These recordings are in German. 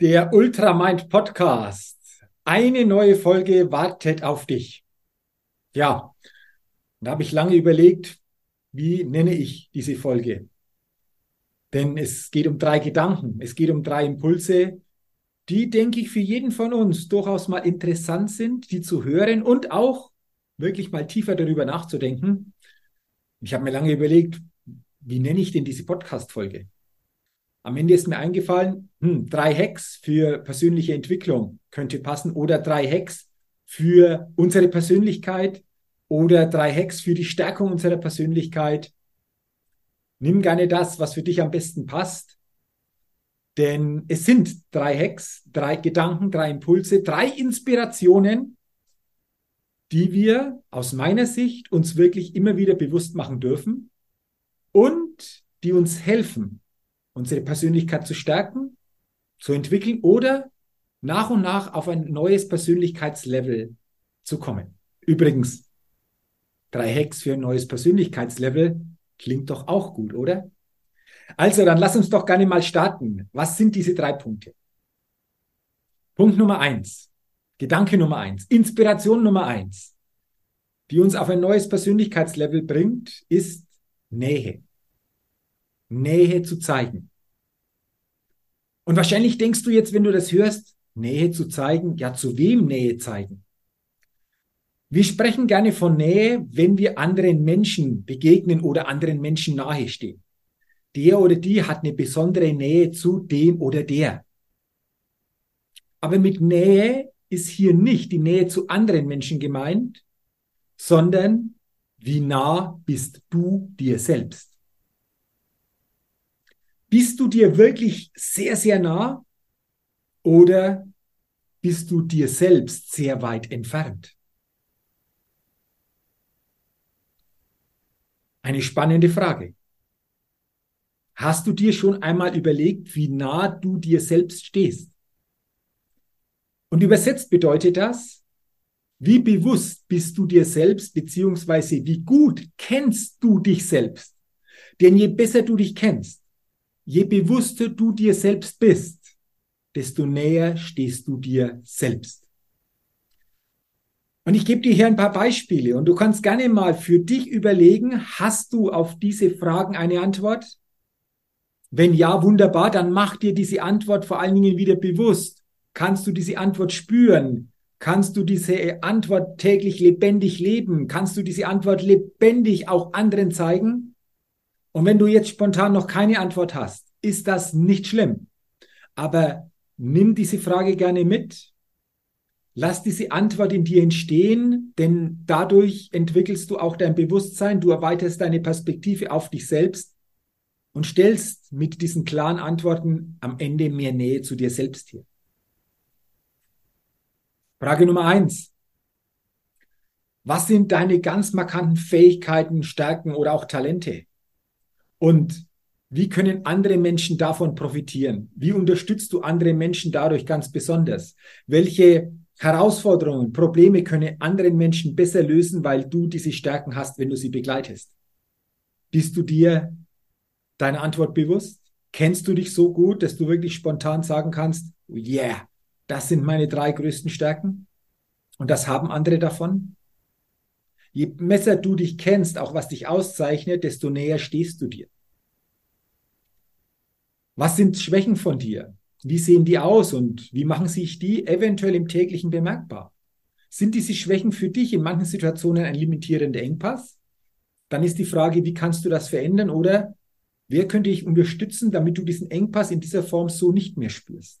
Der Ultramind Podcast. Eine neue Folge wartet auf dich. Ja, da habe ich lange überlegt, wie nenne ich diese Folge. Denn es geht um drei Gedanken, es geht um drei Impulse, die, denke ich, für jeden von uns durchaus mal interessant sind, die zu hören und auch wirklich mal tiefer darüber nachzudenken. Ich habe mir lange überlegt, wie nenne ich denn diese Podcast-Folge? Am Ende ist mir eingefallen, hm, drei Hacks für persönliche Entwicklung könnte passen oder drei Hacks für unsere Persönlichkeit oder drei Hacks für die Stärkung unserer Persönlichkeit. Nimm gerne das, was für dich am besten passt. Denn es sind drei Hacks, drei Gedanken, drei Impulse, drei Inspirationen, die wir aus meiner Sicht uns wirklich immer wieder bewusst machen dürfen und die uns helfen, unsere Persönlichkeit zu stärken, zu entwickeln oder nach und nach auf ein neues Persönlichkeitslevel zu kommen. Übrigens, drei Hacks für ein neues Persönlichkeitslevel klingt doch auch gut, oder? Also, dann lass uns doch gerne mal starten. Was sind diese drei Punkte? Punkt Nummer eins, Gedanke Nummer eins, Inspiration Nummer eins, die uns auf ein neues Persönlichkeitslevel bringt, ist Nähe. Nähe zu zeigen. Und wahrscheinlich denkst du jetzt, wenn du das hörst, Nähe zu zeigen, ja, zu wem Nähe zeigen? Wir sprechen gerne von Nähe, wenn wir anderen Menschen begegnen oder anderen Menschen nahestehen. Der oder die hat eine besondere Nähe zu dem oder der. Aber mit Nähe ist hier nicht die Nähe zu anderen Menschen gemeint, sondern wie nah bist du dir selbst? Bist du dir wirklich sehr, sehr nah oder bist du dir selbst sehr weit entfernt? Eine spannende Frage. Hast du dir schon einmal überlegt, wie nah du dir selbst stehst? Und übersetzt bedeutet das, wie bewusst bist du dir selbst, beziehungsweise wie gut kennst du dich selbst? Denn je besser du dich kennst, Je bewusster du dir selbst bist, desto näher stehst du dir selbst. Und ich gebe dir hier ein paar Beispiele und du kannst gerne mal für dich überlegen, hast du auf diese Fragen eine Antwort? Wenn ja, wunderbar, dann mach dir diese Antwort vor allen Dingen wieder bewusst. Kannst du diese Antwort spüren? Kannst du diese Antwort täglich lebendig leben? Kannst du diese Antwort lebendig auch anderen zeigen? Und wenn du jetzt spontan noch keine Antwort hast, ist das nicht schlimm. Aber nimm diese Frage gerne mit. Lass diese Antwort in dir entstehen, denn dadurch entwickelst du auch dein Bewusstsein, du erweiterst deine Perspektive auf dich selbst und stellst mit diesen klaren Antworten am Ende mehr Nähe zu dir selbst her. Frage Nummer eins. Was sind deine ganz markanten Fähigkeiten, Stärken oder auch Talente? Und Wie können andere Menschen davon profitieren? Wie unterstützt du andere Menschen dadurch ganz besonders? Welche Herausforderungen, Probleme können andere Menschen besser lösen, weil du diese Stärken hast, wenn du sie begleitest? Bist du dir deine Antwort bewusst? Kennst du dich so gut, dass du wirklich spontan sagen kannst, yeah, das sind meine drei größten Stärken? Und das haben andere davon? Je besser du dich kennst, auch was dich auszeichnet, desto näher stehst du dir. Was sind Schwächen von dir? Wie sehen die aus und wie machen sich die eventuell im täglichen bemerkbar? Sind diese Schwächen für dich in manchen Situationen ein limitierender Engpass? Dann ist die Frage, wie kannst du das verändern oder wer könnte dich unterstützen, damit du diesen Engpass in dieser Form so nicht mehr spürst?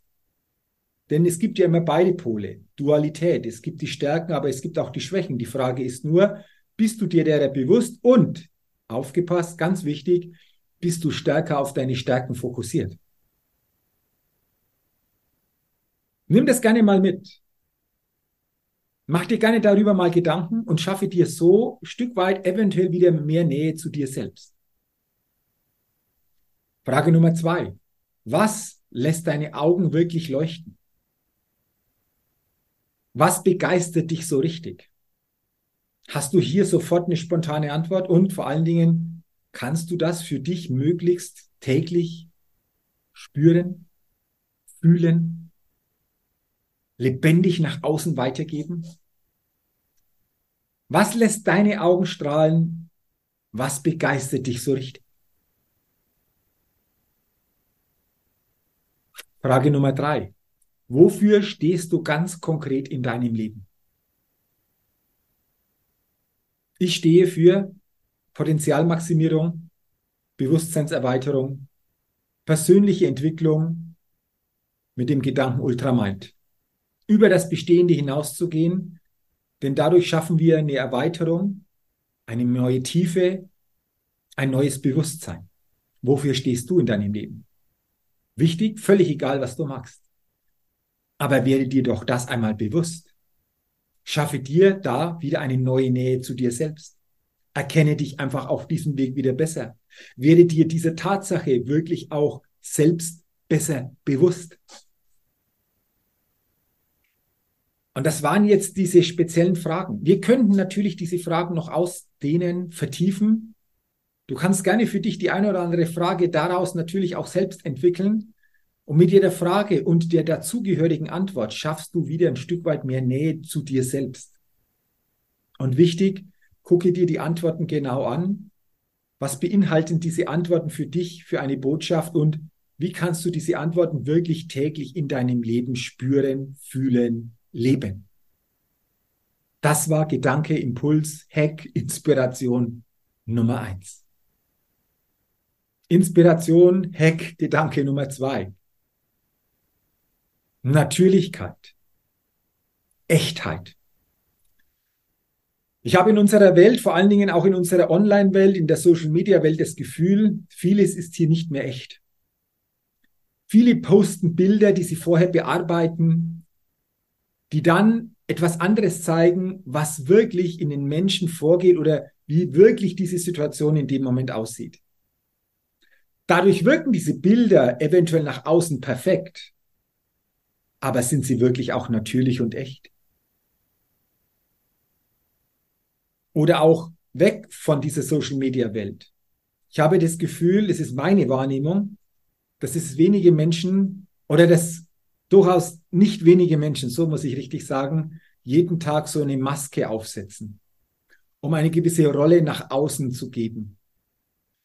Denn es gibt ja immer beide Pole, Dualität. Es gibt die Stärken, aber es gibt auch die Schwächen. Die Frage ist nur, bist du dir derer bewusst und, aufgepasst, ganz wichtig, bist du stärker auf deine Stärken fokussiert. Nimm das gerne mal mit. Mach dir gerne darüber mal Gedanken und schaffe dir so Stück weit eventuell wieder mehr Nähe zu dir selbst. Frage Nummer zwei. Was lässt deine Augen wirklich leuchten? Was begeistert dich so richtig? Hast du hier sofort eine spontane Antwort und vor allen Dingen, Kannst du das für dich möglichst täglich spüren, fühlen, lebendig nach außen weitergeben? Was lässt deine Augen strahlen? Was begeistert dich so richtig? Frage Nummer drei. Wofür stehst du ganz konkret in deinem Leben? Ich stehe für Potenzialmaximierung, Bewusstseinserweiterung, persönliche Entwicklung mit dem Gedanken Ultramind. Über das Bestehende hinauszugehen, denn dadurch schaffen wir eine Erweiterung, eine neue Tiefe, ein neues Bewusstsein. Wofür stehst du in deinem Leben? Wichtig, völlig egal, was du machst. Aber werde dir doch das einmal bewusst. Schaffe dir da wieder eine neue Nähe zu dir selbst. Erkenne dich einfach auf diesem Weg wieder besser. Werde dir dieser Tatsache wirklich auch selbst besser bewusst. Und das waren jetzt diese speziellen Fragen. Wir könnten natürlich diese Fragen noch ausdehnen, vertiefen. Du kannst gerne für dich die eine oder andere Frage daraus natürlich auch selbst entwickeln. Und mit jeder Frage und der dazugehörigen Antwort schaffst du wieder ein Stück weit mehr Nähe zu dir selbst. Und wichtig, Gucke dir die Antworten genau an. Was beinhalten diese Antworten für dich, für eine Botschaft und wie kannst du diese Antworten wirklich täglich in deinem Leben spüren, fühlen, leben? Das war Gedanke, Impuls, Hack, Inspiration Nummer eins. Inspiration, Hack, Gedanke Nummer zwei. Natürlichkeit. Echtheit. Ich habe in unserer Welt, vor allen Dingen auch in unserer Online-Welt, in der Social-Media-Welt das Gefühl, vieles ist hier nicht mehr echt. Viele posten Bilder, die sie vorher bearbeiten, die dann etwas anderes zeigen, was wirklich in den Menschen vorgeht oder wie wirklich diese Situation in dem Moment aussieht. Dadurch wirken diese Bilder eventuell nach außen perfekt, aber sind sie wirklich auch natürlich und echt? oder auch weg von dieser Social-Media-Welt. Ich habe das Gefühl, es ist meine Wahrnehmung, dass es wenige Menschen oder dass durchaus nicht wenige Menschen, so muss ich richtig sagen, jeden Tag so eine Maske aufsetzen, um eine gewisse Rolle nach außen zu geben,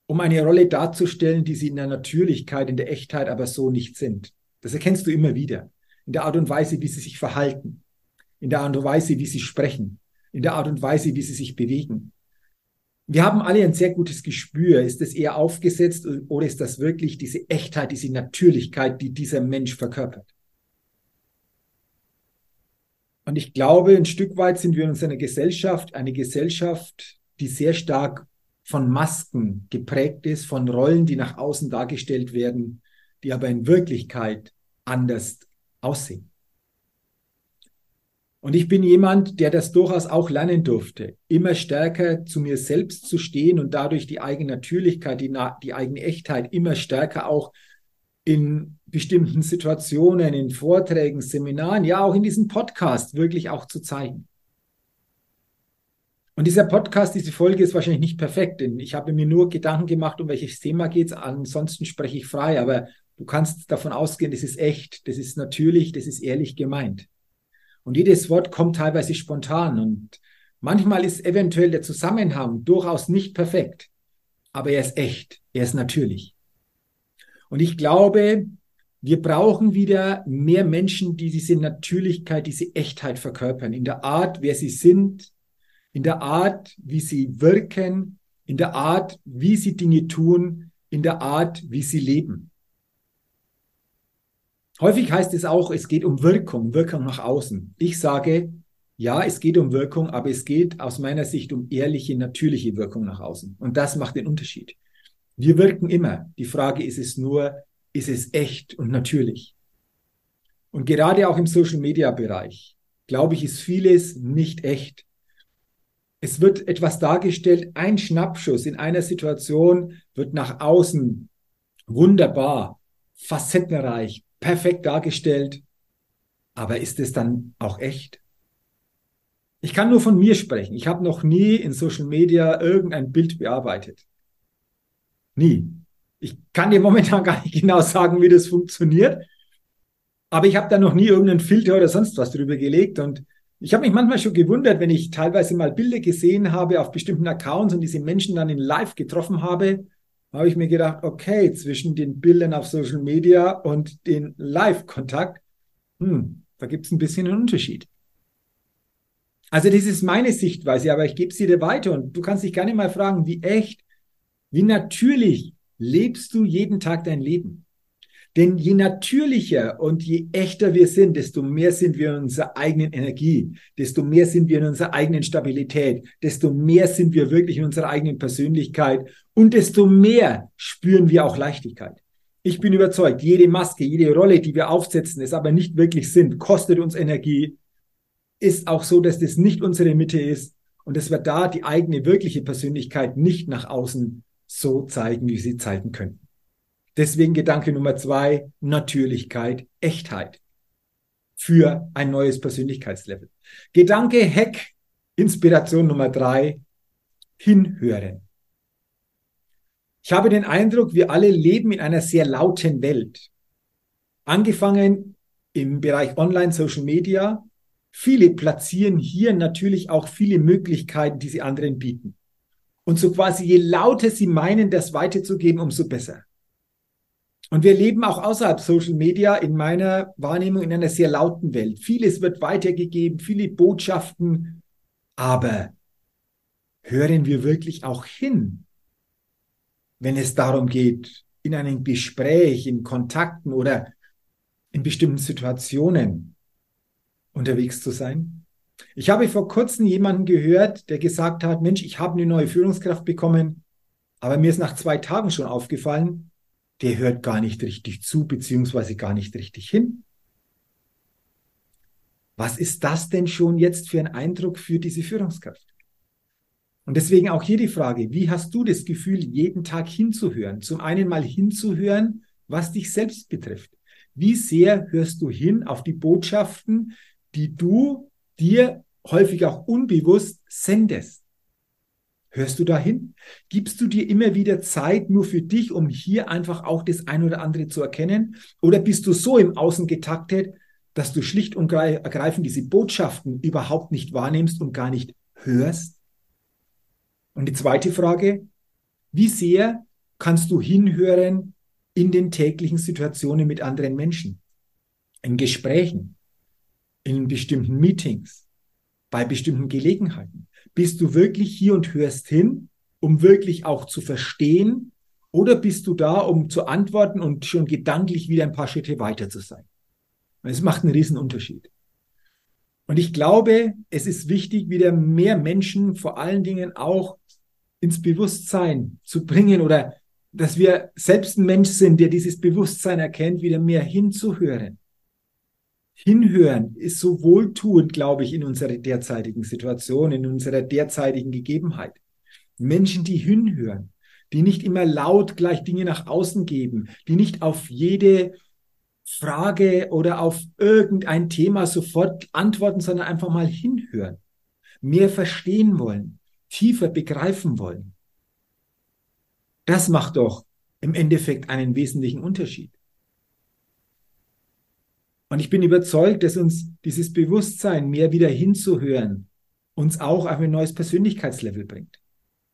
um eine Rolle darzustellen, die sie in der Natürlichkeit, in der Echtheit aber so nicht sind. Das erkennst du immer wieder in der Art und Weise, wie sie sich verhalten, in der Art und Weise, wie sie sprechen, in der Art und Weise, wie sie sich bewegen. Wir haben alle ein sehr gutes Gespür. Ist das eher aufgesetzt oder ist das wirklich diese Echtheit, diese Natürlichkeit, die dieser Mensch verkörpert? Und ich glaube, ein Stück weit sind wir in unserer Gesellschaft eine Gesellschaft, die sehr stark von Masken geprägt ist, von Rollen, die nach außen dargestellt werden, die aber in Wirklichkeit anders aussehen. Und ich bin jemand, der das durchaus auch lernen durfte, immer stärker zu mir selbst zu stehen und dadurch die eigene Natürlichkeit, die, die eigene Echtheit immer stärker auch in bestimmten Situationen, in Vorträgen, Seminaren, ja auch in diesem Podcast wirklich auch zu zeigen. Und dieser Podcast, diese Folge ist wahrscheinlich nicht perfekt, denn ich habe mir nur Gedanken gemacht, um welches Thema geht es. Ansonsten spreche ich frei, aber du kannst davon ausgehen, das ist echt, das ist natürlich, das ist ehrlich gemeint. Und jedes Wort kommt teilweise spontan und manchmal ist eventuell der Zusammenhang durchaus nicht perfekt, aber er ist echt, er ist natürlich. Und ich glaube, wir brauchen wieder mehr Menschen, die diese Natürlichkeit, diese Echtheit verkörpern, in der Art, wer sie sind, in der Art, wie sie wirken, in der Art, wie sie Dinge tun, in der Art, wie sie leben. Häufig heißt es auch, es geht um Wirkung, Wirkung nach außen. Ich sage, ja, es geht um Wirkung, aber es geht aus meiner Sicht um ehrliche, natürliche Wirkung nach außen. Und das macht den Unterschied. Wir wirken immer. Die Frage ist es nur, ist es echt und natürlich? Und gerade auch im Social-Media-Bereich, glaube ich, ist vieles nicht echt. Es wird etwas dargestellt, ein Schnappschuss in einer Situation wird nach außen wunderbar, facettenreich, perfekt dargestellt. Aber ist es dann auch echt? Ich kann nur von mir sprechen. Ich habe noch nie in Social Media irgendein Bild bearbeitet. Nie. Ich kann dir momentan gar nicht genau sagen, wie das funktioniert. Aber ich habe da noch nie irgendeinen Filter oder sonst was drüber gelegt. Und ich habe mich manchmal schon gewundert, wenn ich teilweise mal Bilder gesehen habe auf bestimmten Accounts und diese Menschen dann in Live getroffen habe, habe ich mir gedacht, okay, zwischen den Bildern auf Social Media und den Live-Kontakt, hm, da gibt es ein bisschen einen Unterschied. Also das ist meine Sichtweise, aber ich gebe sie dir weiter und du kannst dich gerne mal fragen, wie echt wie natürlich lebst du jeden Tag dein Leben? Denn je natürlicher und je echter wir sind, desto mehr sind wir in unserer eigenen Energie, desto mehr sind wir in unserer eigenen Stabilität, desto mehr sind wir wirklich in unserer eigenen Persönlichkeit und desto mehr spüren wir auch Leichtigkeit. Ich bin überzeugt, jede Maske, jede Rolle, die wir aufsetzen, es aber nicht wirklich sind, kostet uns Energie, ist auch so, dass das nicht unsere Mitte ist und dass wir da die eigene wirkliche Persönlichkeit nicht nach außen so zeigen, wie sie zeigen können. Deswegen Gedanke Nummer zwei, Natürlichkeit, Echtheit für ein neues Persönlichkeitslevel. Gedanke Hack, Inspiration Nummer drei, hinhören. Ich habe den Eindruck, wir alle leben in einer sehr lauten Welt. Angefangen im Bereich Online, Social Media. Viele platzieren hier natürlich auch viele Möglichkeiten, die sie anderen bieten. Und so quasi, je lauter sie meinen, das weiterzugeben, umso besser. Und wir leben auch außerhalb Social Media in meiner Wahrnehmung in einer sehr lauten Welt. Vieles wird weitergegeben, viele Botschaften, aber hören wir wirklich auch hin, wenn es darum geht, in einem Gespräch, in Kontakten oder in bestimmten Situationen unterwegs zu sein? Ich habe vor kurzem jemanden gehört, der gesagt hat, Mensch, ich habe eine neue Führungskraft bekommen, aber mir ist nach zwei Tagen schon aufgefallen, der hört gar nicht richtig zu, beziehungsweise gar nicht richtig hin. Was ist das denn schon jetzt für ein Eindruck für diese Führungskraft? Und deswegen auch hier die Frage, wie hast du das Gefühl, jeden Tag hinzuhören? Zum einen mal hinzuhören, was dich selbst betrifft. Wie sehr hörst du hin auf die Botschaften, die du dir häufig auch unbewusst sendest. Hörst du dahin? Gibst du dir immer wieder Zeit nur für dich, um hier einfach auch das ein oder andere zu erkennen? Oder bist du so im Außen getaktet, dass du schlicht und ergreifend diese Botschaften überhaupt nicht wahrnimmst und gar nicht hörst? Und die zweite Frage, wie sehr kannst du hinhören in den täglichen Situationen mit anderen Menschen, in Gesprächen, in bestimmten Meetings, bei bestimmten Gelegenheiten? Bist du wirklich hier und hörst hin, um wirklich auch zu verstehen? Oder bist du da, um zu antworten und schon gedanklich wieder ein paar Schritte weiter zu sein? Es macht einen riesen Unterschied. Und ich glaube, es ist wichtig, wieder mehr Menschen vor allen Dingen auch ins Bewusstsein zu bringen oder dass wir selbst ein Mensch sind, der dieses Bewusstsein erkennt, wieder mehr hinzuhören Hinhören ist so wohltuend, glaube ich, in unserer derzeitigen Situation, in unserer derzeitigen Gegebenheit. Menschen, die hinhören, die nicht immer laut gleich Dinge nach außen geben, die nicht auf jede Frage oder auf irgendein Thema sofort antworten, sondern einfach mal hinhören, mehr verstehen wollen, tiefer begreifen wollen. Das macht doch im Endeffekt einen wesentlichen Unterschied. Und ich bin überzeugt, dass uns dieses Bewusstsein, mehr wieder hinzuhören, uns auch auf ein neues Persönlichkeitslevel bringt.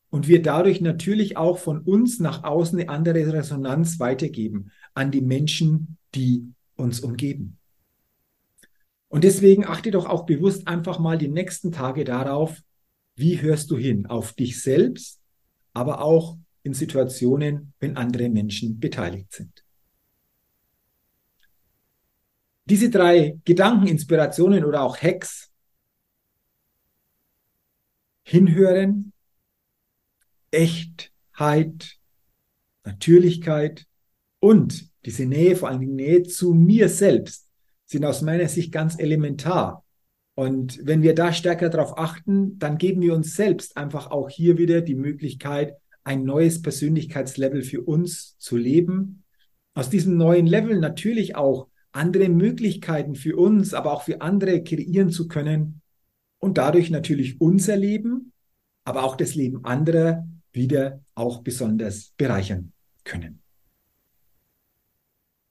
Und wir dadurch natürlich auch von uns nach außen eine andere Resonanz weitergeben an die Menschen, die uns umgeben. Und deswegen achte doch auch bewusst einfach mal die nächsten Tage darauf, wie hörst du hin auf dich selbst, aber auch in Situationen, wenn andere Menschen beteiligt sind. Diese drei Gedankeninspirationen oder auch Hacks hinhören, Echtheit, Natürlichkeit und diese Nähe, vor allem die Nähe zu mir selbst, sind aus meiner Sicht ganz elementar. Und wenn wir da stärker darauf achten, dann geben wir uns selbst einfach auch hier wieder die Möglichkeit, ein neues Persönlichkeitslevel für uns zu leben. Aus diesem neuen Level natürlich auch andere Möglichkeiten für uns, aber auch für andere kreieren zu können und dadurch natürlich unser Leben, aber auch das Leben anderer wieder auch besonders bereichern können.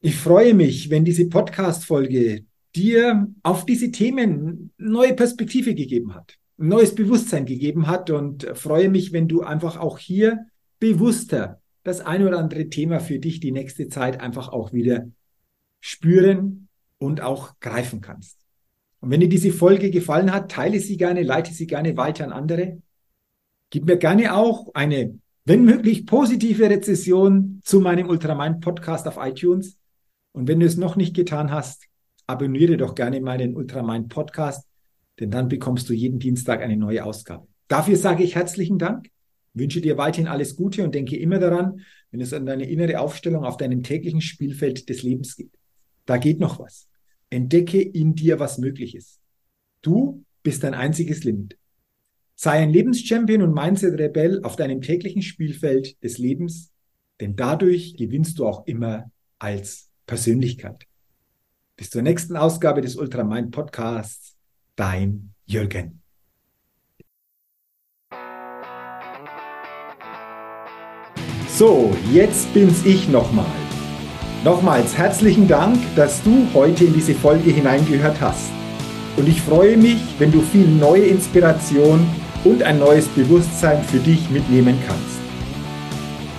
Ich freue mich, wenn diese Podcast-Folge dir auf diese Themen neue Perspektive gegeben hat, neues Bewusstsein gegeben hat und freue mich, wenn du einfach auch hier bewusster das ein oder andere Thema für dich die nächste Zeit einfach auch wieder spüren und auch greifen kannst. Und wenn dir diese Folge gefallen hat, teile sie gerne, leite sie gerne weiter an andere. Gib mir gerne auch eine, wenn möglich, positive Rezession zu meinem Ultramind Podcast auf iTunes. Und wenn du es noch nicht getan hast, abonniere doch gerne meinen Ultramind Podcast, denn dann bekommst du jeden Dienstag eine neue Ausgabe. Dafür sage ich herzlichen Dank, wünsche dir weiterhin alles Gute und denke immer daran, wenn es an deine innere Aufstellung auf deinem täglichen Spielfeld des Lebens geht. Da geht noch was. Entdecke in dir, was möglich ist. Du bist dein einziges Limit. Sei ein Lebenschampion und Mindset-Rebell auf deinem täglichen Spielfeld des Lebens, denn dadurch gewinnst du auch immer als Persönlichkeit. Bis zur nächsten Ausgabe des Ultramind Podcasts. Dein Jürgen. So, jetzt bin's ich nochmal. Nochmals herzlichen Dank, dass du heute in diese Folge hineingehört hast. Und ich freue mich, wenn du viel neue Inspiration und ein neues Bewusstsein für dich mitnehmen kannst.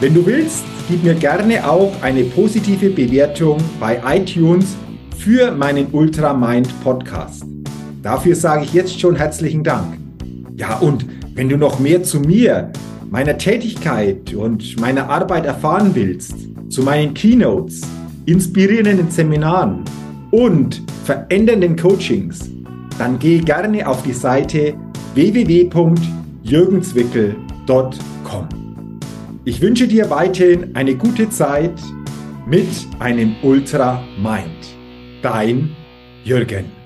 Wenn du willst, gib mir gerne auch eine positive Bewertung bei iTunes für meinen Ultra Mind Podcast. Dafür sage ich jetzt schon herzlichen Dank. Ja, und wenn du noch mehr zu mir, meiner Tätigkeit und meiner Arbeit erfahren willst, zu meinen Keynotes, inspirierenden Seminaren und verändernden Coachings, dann geh gerne auf die Seite www.jürgenswickel.com. Ich wünsche dir weiterhin eine gute Zeit mit einem Ultra Mind. Dein Jürgen.